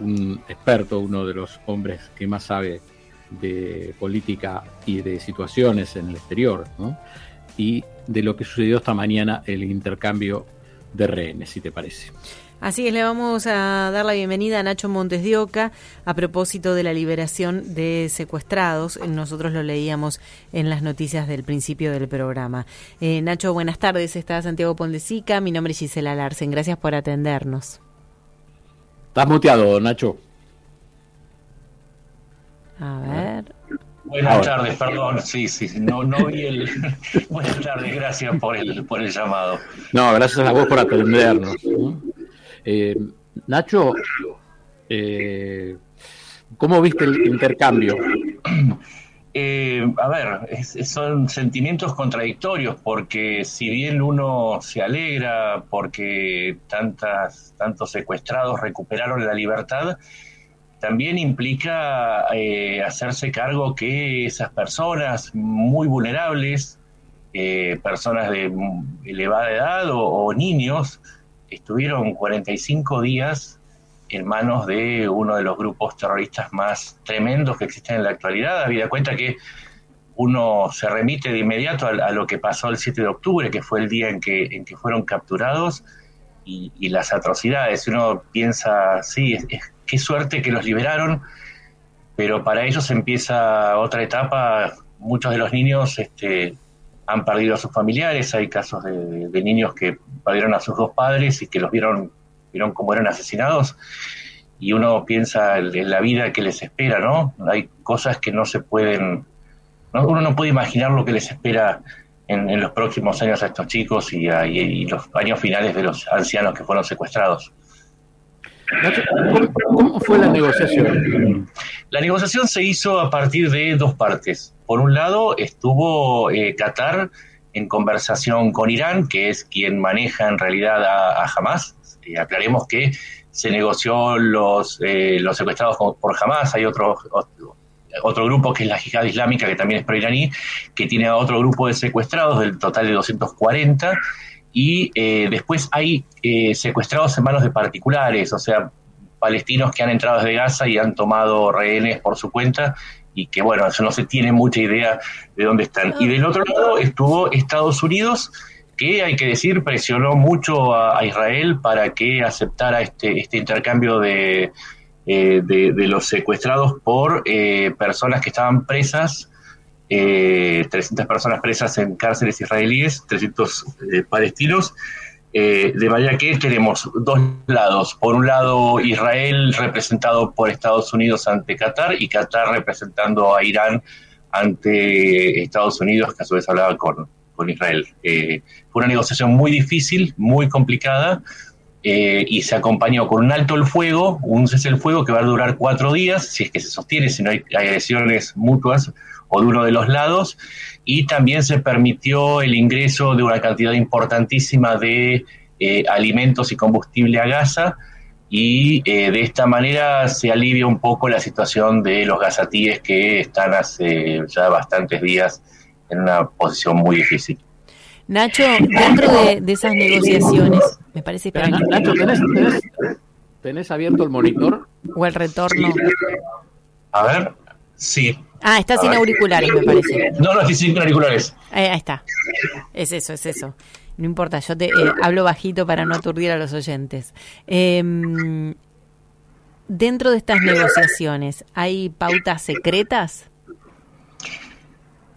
un experto, uno de los hombres que más sabe de política y de situaciones en el exterior, y de lo que sucedió esta mañana, el intercambio de rehenes, si te parece. Así es, le vamos a dar la bienvenida a Nacho Montes de Oca a propósito de la liberación de secuestrados. Nosotros lo leíamos en las noticias del principio del programa. Eh, Nacho, buenas tardes. Está Santiago Pondesica. Mi nombre es Gisela Larsen. Gracias por atendernos. Estás muteado, Nacho. A ver. Buenas tardes, perdón, sí, sí, no, no vi el... Buenas tardes, gracias por el, por el llamado. No, gracias a vos por atendernos. Eh, Nacho, eh, ¿cómo viste el intercambio? Eh, a ver, son sentimientos contradictorios porque si bien uno se alegra porque tantas, tantos secuestrados recuperaron la libertad, también implica hacerse cargo que esas personas muy vulnerables, personas de elevada edad o niños, estuvieron 45 días en manos de uno de los grupos terroristas más tremendos que existen en la actualidad, habida cuenta que uno se remite de inmediato a, lo que pasó el 7 de octubre, que fue el día en que, en que fueron capturados, y, las atrocidades. Uno piensa, sí, qué suerte que los liberaron, pero para ellos empieza otra etapa. Muchos de los niños este, han perdido a sus familiares, hay casos de, niños que perdieron a sus dos padres y que los vieron, vieron cómo eran asesinados, y uno piensa en la vida que les espera, ¿no? Hay cosas que no se pueden, uno no puede imaginar lo que les espera en, los próximos años a estos chicos y, y los años finales de los ancianos que fueron secuestrados. ¿Cómo fue la negociación? La negociación se hizo a partir de dos partes. Por un lado, estuvo eh, Qatar en conversación con Irán, que es quien maneja en realidad a, Hamas. Eh, aclaremos que se negoció los, eh, los secuestrados por Hamas. Hay otro, otro, grupo que es la Jihad Islámica, que también es pro-iraní, que tiene a otro grupo de secuestrados, del total de 240 y eh, después hay eh, secuestrados en manos de particulares, o sea, palestinos que han entrado desde Gaza y han tomado rehenes por su cuenta y que bueno, eso no se tiene mucha idea de dónde están. Y del otro lado estuvo Estados Unidos, hay que decir presionó mucho a, Israel para que aceptara este, este intercambio de, eh, de, los secuestrados por personas que estaban presas eh, 300 personas presas en cárceles israelíes, 300 eh, palestinos. Eh, de manera que tenemos dos lados. Por un lado, Israel representado por Estados Unidos ante Qatar y Qatar representando a Irán ante Estados Unidos, que a su vez hablaba con, con Israel. Eh, fue una negociación muy difícil, muy complicada, y se acompañó con un alto el fuego, un cese el fuego que va a durar cuatro días, si es que se sostiene, si no hay agresiones mutuas, o de uno de los lados, y también se permitió el ingreso de una cantidad importantísima de eh, alimentos y combustible a Gaza, y eh, de esta manera se alivia un poco la situación de los gazatíes que están hace ya bastantes días en una posición muy difícil. Nacho, dentro de, esas negociaciones, me parece que... Nacho, ¿tenés, abierto el monitor? ¿O el retorno? A ver, sí. Ah, está sin auriculares, me parece. No, no, estoy sin auriculares. Ahí, está. Es eso, es eso. No importa, yo te eh, hablo bajito para no aturdir a los oyentes. Em, dentro de estas negociaciones, ¿hay pautas secretas?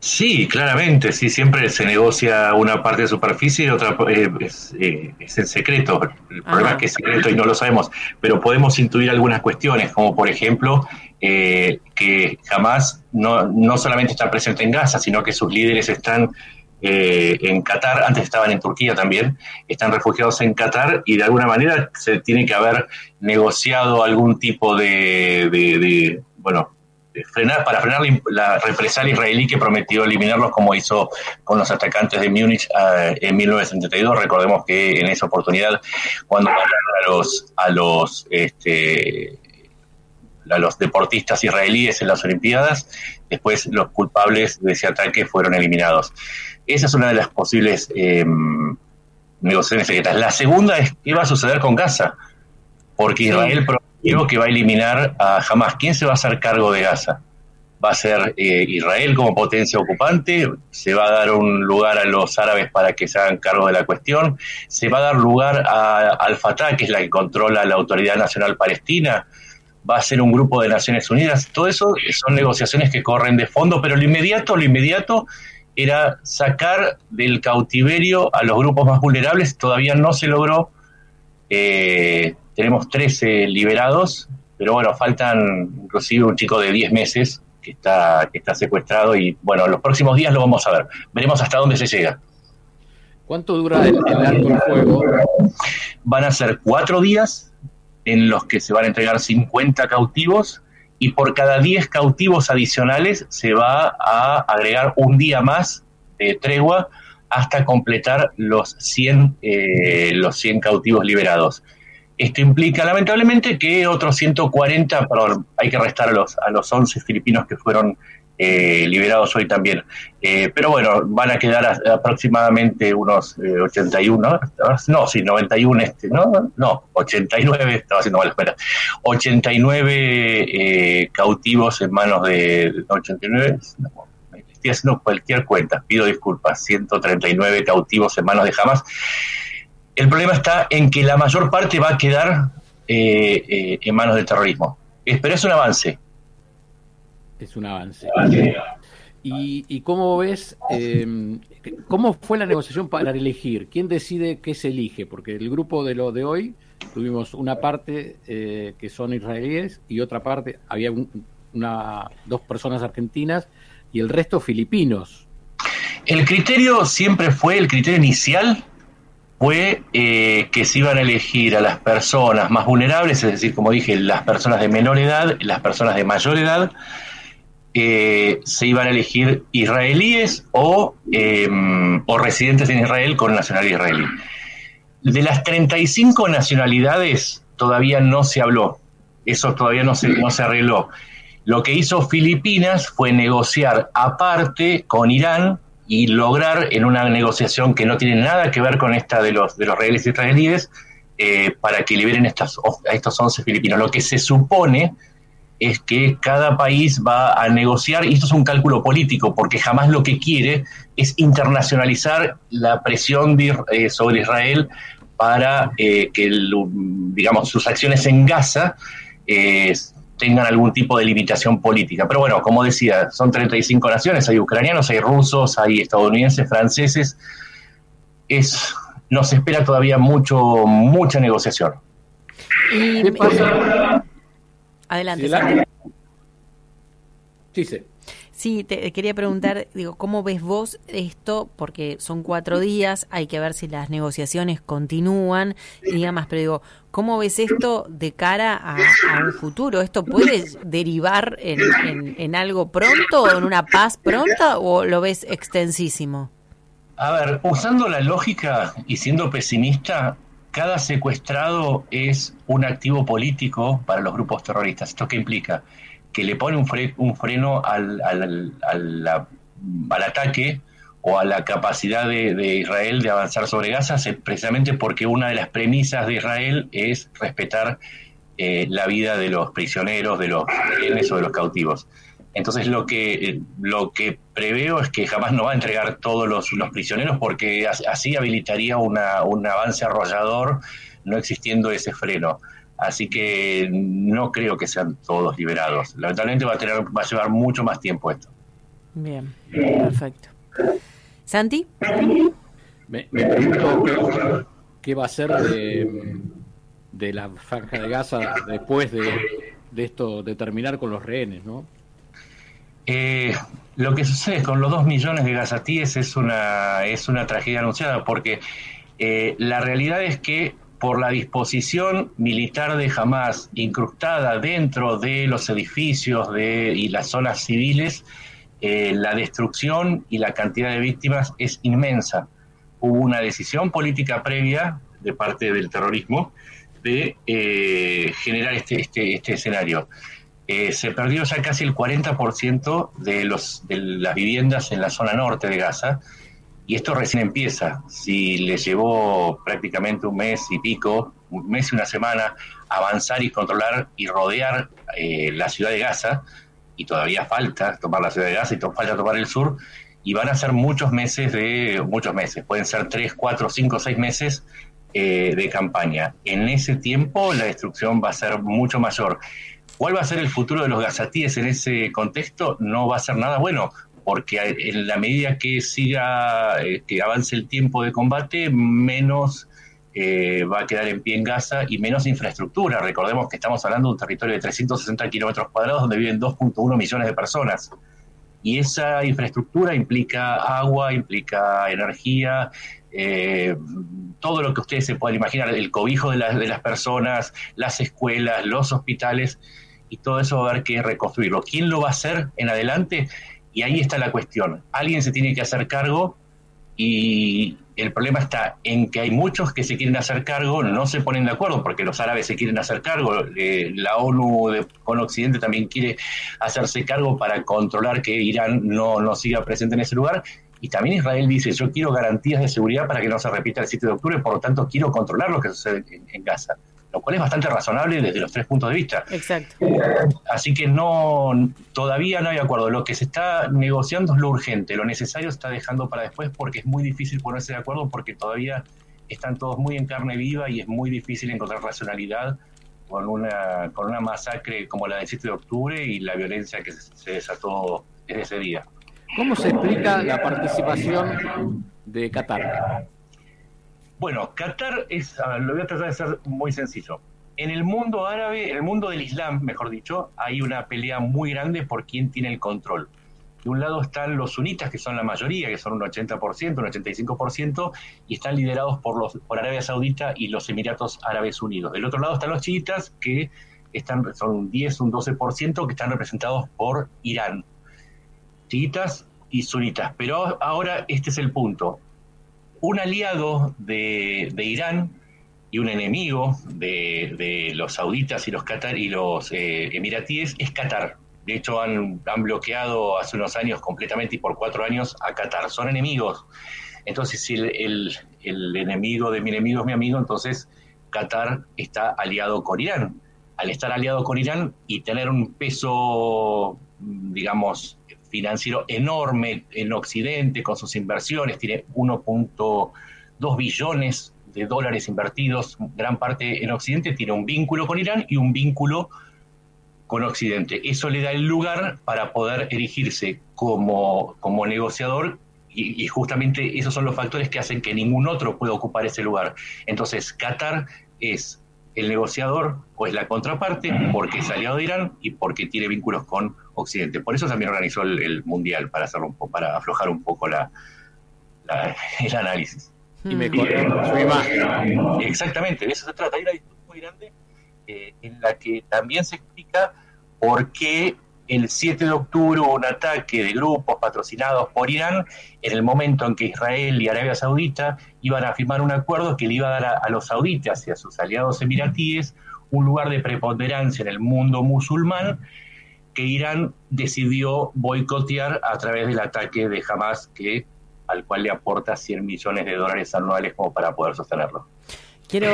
Sí, claramente, sí, siempre se negocia una parte de superficie y otra eh, eh, es, en secreto. El problema es que es secreto y no lo sabemos, pero podemos intuir algunas cuestiones, como por ejemplo eh, que jamás no, no solamente está presente en Gaza, sino que sus líderes están en Qatar, antes estaban en Turquía también, están refugiados en Qatar y de alguna manera se tiene que haber negociado algún tipo de bueno, frenar, para frenar la represalia israelí que prometió eliminarlos como hizo con los atacantes de Múnich eh, en 1972. Recordemos que en esa oportunidad, cuando a los, a los, este, a los deportistas israelíes en las Olimpiadas, después los culpables de ese ataque fueron eliminados. Esa es una de las posibles em, negociaciones secretas. La segunda es qué va a suceder con Gaza, porque Israel anunció que va a eliminar a Hamas. ¿Quién se va a hacer cargo de Gaza? ¿Va a ser eh, Israel como potencia ocupante? ¿Se va a dar un lugar a los árabes para que se hagan cargo de la cuestión? ¿Se va a dar lugar a, al Fatah, que es la que controla la Autoridad Nacional Palestina? ¿Va a ser un grupo de Naciones Unidas? Todo eso son negociaciones que corren de fondo, pero lo inmediato, lo inmediato era sacar del cautiverio a los grupos más vulnerables. Todavía no se logró. Eh, tenemos 13 liberados, pero bueno, faltan inclusive un chico de 10 meses que está, que está secuestrado y bueno, los próximos días lo vamos a ver. Veremos hasta dónde se llega. ¿Cuánto dura el, el fuego? Van a ser cuatro días en los que se van a entregar 50 cautivos y por cada 10 cautivos adicionales se va a agregar un día más de tregua hasta completar los 100, eh, los 100 cautivos liberados. Esto implica lamentablemente que otros 140, perdón, hay que restar a los, a los 11 filipinos que fueron eh, liberados hoy también. Eh, pero bueno, van a quedar aproximadamente unos eh, 81, no, sí, 91, este, no, no, 89, estaba haciendo mal espera, 89 eh, cautivos en manos de 89, no, estoy haciendo cualquier cuenta, pido disculpas, 139 cautivos en manos de Hamas. El problema está en que la mayor parte va a quedar eh, eh, en manos del terrorismo. Pero es un avance, es un avance. ¿Y, y cómo ves, eh, cómo fue la negociación para elegir? ¿Quién decide qué se elige? Porque el grupo de lo de hoy tuvimos una parte eh, que son israelíes y otra parte, había un, una, dos personas argentinas y el resto filipinos. El criterio siempre fue, el criterio inicial fue eh, que se iban a elegir a las personas más vulnerables, es decir, como dije, las personas de menor edad, las personas de mayor edad, eh, se iban a elegir israelíes o, eh, o, residentes en Israel con nacionalidad israelí. De las 35 nacionalidades todavía no se habló, eso todavía no se, no se arregló. Lo que hizo Filipinas fue negociar aparte con Irán y lograr en una negociación que no tiene nada que ver con esta de los, de los reales israelíes, eh, para que liberen estas, a estos 11 filipinos. Lo que se supone es que cada país va a negociar, y esto es un cálculo político, porque jamás lo que quiere es internacionalizar la presión de, eh, sobre Israel para eh, que, el, digamos, sus acciones en Gaza eh, tengan algún tipo de limitación política. Pero bueno, como decía, son 35 naciones, hay ucranianos, hay rusos, hay estadounidenses, franceses. Es, nos espera todavía mucho, mucha negociación. Y, ¿Qué pasa? Adelante. Sí, sí. Sí, te quería preguntar, digo, ¿cómo ves vos esto? Porque son cuatro días, hay que ver si las negociaciones continúan y digamos, pero digo, ¿cómo ves esto de cara a, a un futuro? ¿Esto puede derivar en, en, en, algo pronto o en una paz pronta o lo ves extensísimo? A ver, usando la lógica y siendo pesimista, cada secuestrado es un activo político para los grupos terroristas. ¿Esto qué implica? Que le pone un, fre un freno al, al, al, al, ataque o a la capacidad de, de, Israel de avanzar sobre Gaza, precisamente porque una de las premisas de Israel es respetar eh, la vida de los prisioneros, de los rehenes o de los cautivos. Entonces lo que, lo que preveo es que jamás no va a entregar todos los, los prisioneros porque así habilitaría una, un avance arrollador no existiendo ese freno. Así que no creo que sean todos liberados. Lamentablemente va a, tener, va a llevar mucho más tiempo esto. Bien, perfecto. ¿Santi? Me, me pregunto qué, qué, va a ser de, de la franja de Gaza después de, de esto, de terminar con los rehenes, ¿no? Eh, lo que sucede con los dos millones de gazatíes es una, es una tragedia anunciada porque eh, la realidad es que por la disposición militar de Hamas incrustada dentro de los edificios de, y las zonas civiles, eh, la destrucción y la cantidad de víctimas es inmensa. Hubo una decisión política previa de parte del terrorismo de eh, generar este, este, este escenario. Eh, se perdió ya casi el 40% de, los, de las viviendas en la zona norte de Gaza y esto recién empieza. Si le llevó prácticamente un mes y pico, un mes y una semana avanzar y controlar y rodear eh, la ciudad de Gaza, y todavía falta tomar la ciudad de Gaza y falta tomar el sur, y van a ser muchos meses de, muchos meses, pueden ser tres, cuatro, cinco, seis meses eh, de campaña. En ese tiempo la destrucción va a ser mucho mayor. ¿Cuál va a ser el futuro de los gazatíes en ese contexto? No va a ser nada bueno, porque en la medida que siga, que avance el tiempo de combate, menos eh, va a quedar en pie en Gaza y menos infraestructura. Recordemos que estamos hablando de un territorio de 360 kilómetros cuadrados donde viven 2.1 millones de personas. Y esa infraestructura implica agua, implica energía, eh, todo lo que ustedes se puedan imaginar, el cobijo de las personas, las escuelas, los hospitales, y todo eso va a haber que reconstruirlo. ¿Quién lo va a hacer en adelante? Y ahí está la cuestión. Alguien se tiene que hacer cargo y el problema está en que hay muchos que se quieren hacer cargo, no se ponen de acuerdo porque los árabes se quieren hacer cargo, eh, la ONU con Occidente también quiere hacerse cargo para controlar que Irán no, no siga presente en ese lugar. Y también Israel dice, yo quiero garantías de seguridad para que no se repita el 7 de octubre, por lo tanto quiero controlar lo que sucede en Gaza lo cual es bastante razonable desde los tres puntos de vista. Exacto. Así que no, todavía no hay acuerdo. Lo que se está negociando es lo urgente, lo necesario se está dejando para después porque es muy difícil ponerse de acuerdo porque todavía están todos muy en carne viva y es muy difícil encontrar racionalidad con una, con una masacre como la del 7 de octubre y la violencia que se desató desde ese día. ¿Cómo se explica la participación de Qatar? Bueno, Qatar es, lo voy a tratar de ser muy sencillo. En el mundo árabe, en el mundo del Islam, mejor dicho, hay una pelea muy grande por quién tiene el control. De un lado están los sunitas, que son la mayoría, que son un 80%, un 85%, y están liderados por, los, por Arabia Saudita y los Emiratos Árabes Unidos. Del otro lado están los chiitas, que están, son un 10, un 12%, que están representados por Irán. Chiitas y sunitas. Pero ahora este es el punto un aliado de, Irán y un enemigo de, los sauditas y los Qatar y los eh, emiratíes es Qatar. De hecho, han, bloqueado hace unos años completamente y por cuatro años a Qatar. Son enemigos. Entonces, si el, el enemigo de mi enemigo es mi amigo, entonces Qatar está aliado con Irán. Al estar aliado con Irán y tener un peso, digamos, financiero enorme en Occidente con sus inversiones, tiene 1.2 billones de dólares invertidos, gran parte en Occidente, tiene un vínculo con Irán y un vínculo con Occidente. Eso le da el lugar para poder erigirse como, como negociador y, y, justamente esos son los factores que hacen que ningún otro pueda ocupar ese lugar. Entonces, Qatar es el negociador o es la contraparte porque es aliado de Irán y porque tiene vínculos con Occidente. Por eso también organizó el, Mundial, para hacerlo un poco, para aflojar un poco la, el análisis. Y imagen. Exactamente, de eso se trata. Hay una discusión muy grande eh, en la que también se explica por qué el 7 de octubre hubo un ataque de grupos patrocinados por Irán en el momento en que Israel y Arabia Saudita iban a firmar un acuerdo que le iba a dar a, los sauditas y a sus aliados emiratíes un lugar de preponderancia en el mundo musulmán que Irán decidió boicotear a través del ataque de Hamas que al cual le aporta 100 millones de dólares anuales como para poder sostenerlo. Quiero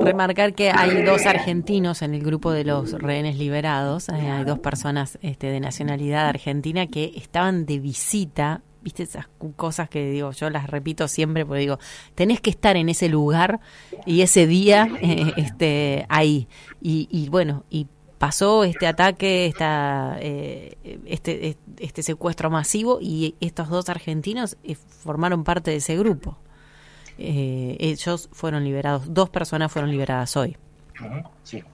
remarcar que hay dos argentinos en el grupo de los rehenes liberados, eh, hay dos personas este, de nacionalidad argentina que estaban de visita, viste esas cosas que digo, yo las repito siempre porque digo, tenés que estar en ese lugar y ese día eh, este, ahí. Y, y bueno, y pasó este ataque, esta, eh, este, este secuestro masivo y estos dos argentinos formaron parte de ese grupo eh, ellos fueron liberados, dos personas fueron liberadas hoy. Sí.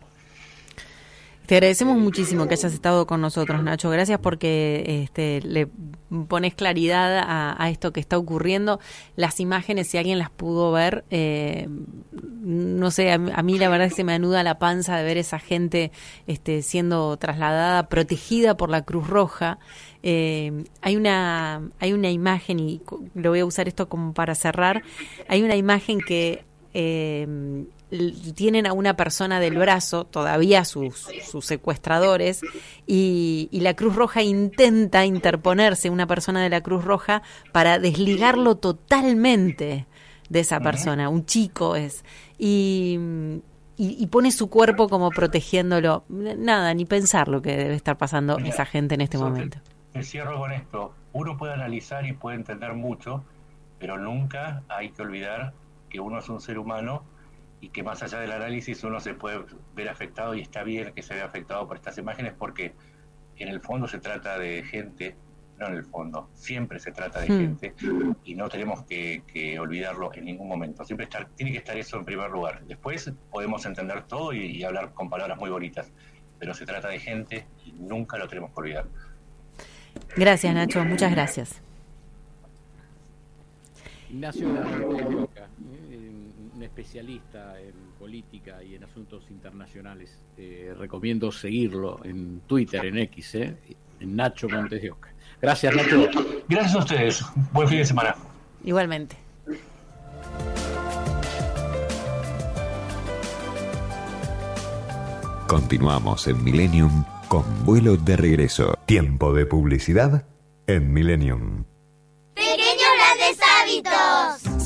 Te agradecemos muchísimo que hayas estado con nosotros, Nacho. Gracias porque este, le pones claridad a, esto que está ocurriendo. Las imágenes, si alguien las pudo ver, eh, no sé, a, mí la verdad es que se me anuda la panza de ver esa gente este, siendo trasladada, protegida por la Cruz Roja. Eh, hay una hay una imagen y lo voy a usar esto como para cerrar. Hay una imagen que eh, tienen a una persona del brazo, todavía sus, sus secuestradores, y, la Cruz Roja intenta interponerse, una persona de la Cruz Roja, para desligarlo totalmente de esa persona, un chico es. Y, y, pone su cuerpo como protegiéndolo. Nada, ni pensar lo que debe estar pasando esa gente en este momento. Te, cierro con esto. Uno puede analizar y puede entender mucho, pero nunca hay que olvidar que uno es un ser humano y que más allá del análisis uno se puede ver afectado y está bien que se vea afectado por estas imágenes porque en el fondo se trata de gente no en el fondo, siempre se trata de hmm. gente y no tenemos que, olvidarlo en ningún momento. Siempre estar, tiene que estar eso en primer lugar. Después podemos entender todo y, hablar con palabras muy bonitas, pero se trata de gente y nunca lo tenemos que olvidar. Gracias, Nacho. Muchas gracias. Ignacio eh, un especialista en política y en asuntos internacionales. Eh, recomiendo seguirlo en Twitter, en X, eh, Nacho Montes de Oca. Gracias, Nacho. Gracias a ustedes. Buen fin de semana. Igualmente. Continuamos en Millennium con vuelo de regreso. Tiempo de publicidad en Millennium.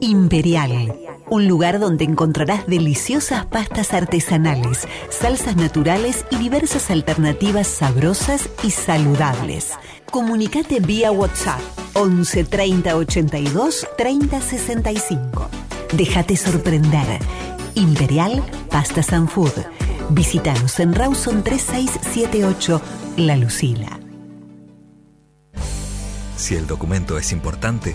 Imperial, un lugar donde encontrarás deliciosas pastas artesanales, salsas naturales y diversas alternativas sabrosas y saludables. Comunicate vía WhatsApp 11 30 82 30 65. Déjate sorprender. Imperial Pastas and Food. Visítanos en Rawson 3678 La Lucila. Si el documento es importante,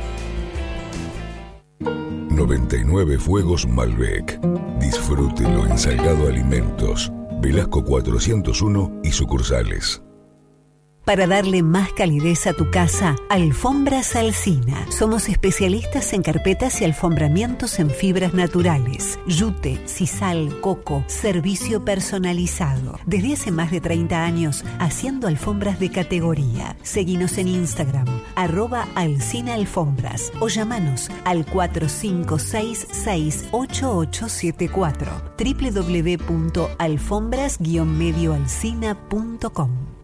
99 Fuegos Malbec. Disfrútelo en Salgado Alimentos. Velasco 401 y sucursales. Para darle más calidez a tu casa, Alfombras Alcina. Somos especialistas en carpetas y alfombramientos en fibras naturales. Yute, sisal, coco, servicio personalizado. Desde hace más de 30 años, haciendo alfombras de categoría. Seguinos en Instagram, arroba Alcina Alfombras o llamanos al 45668874 www.alfombras-medioalcina.com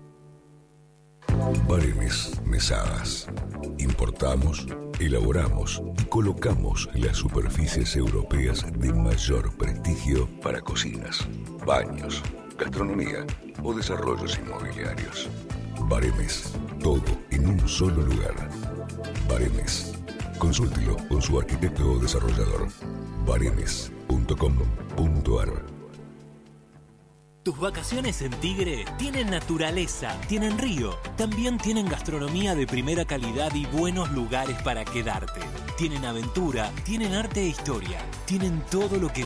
Barenes Mesadas. Importamos, elaboramos y colocamos las superficies europeas de mayor prestigio para cocinas, baños, gastronomía o desarrollos inmobiliarios. Baremes, todo en un solo lugar. Baremes. Consúltelo con su arquitecto o desarrollador. baremes.com.ar tus vacaciones en Tigre tienen naturaleza, tienen río, también tienen gastronomía de primera calidad y buenos lugares para quedarte. Tienen aventura, tienen arte e historia, tienen todo lo que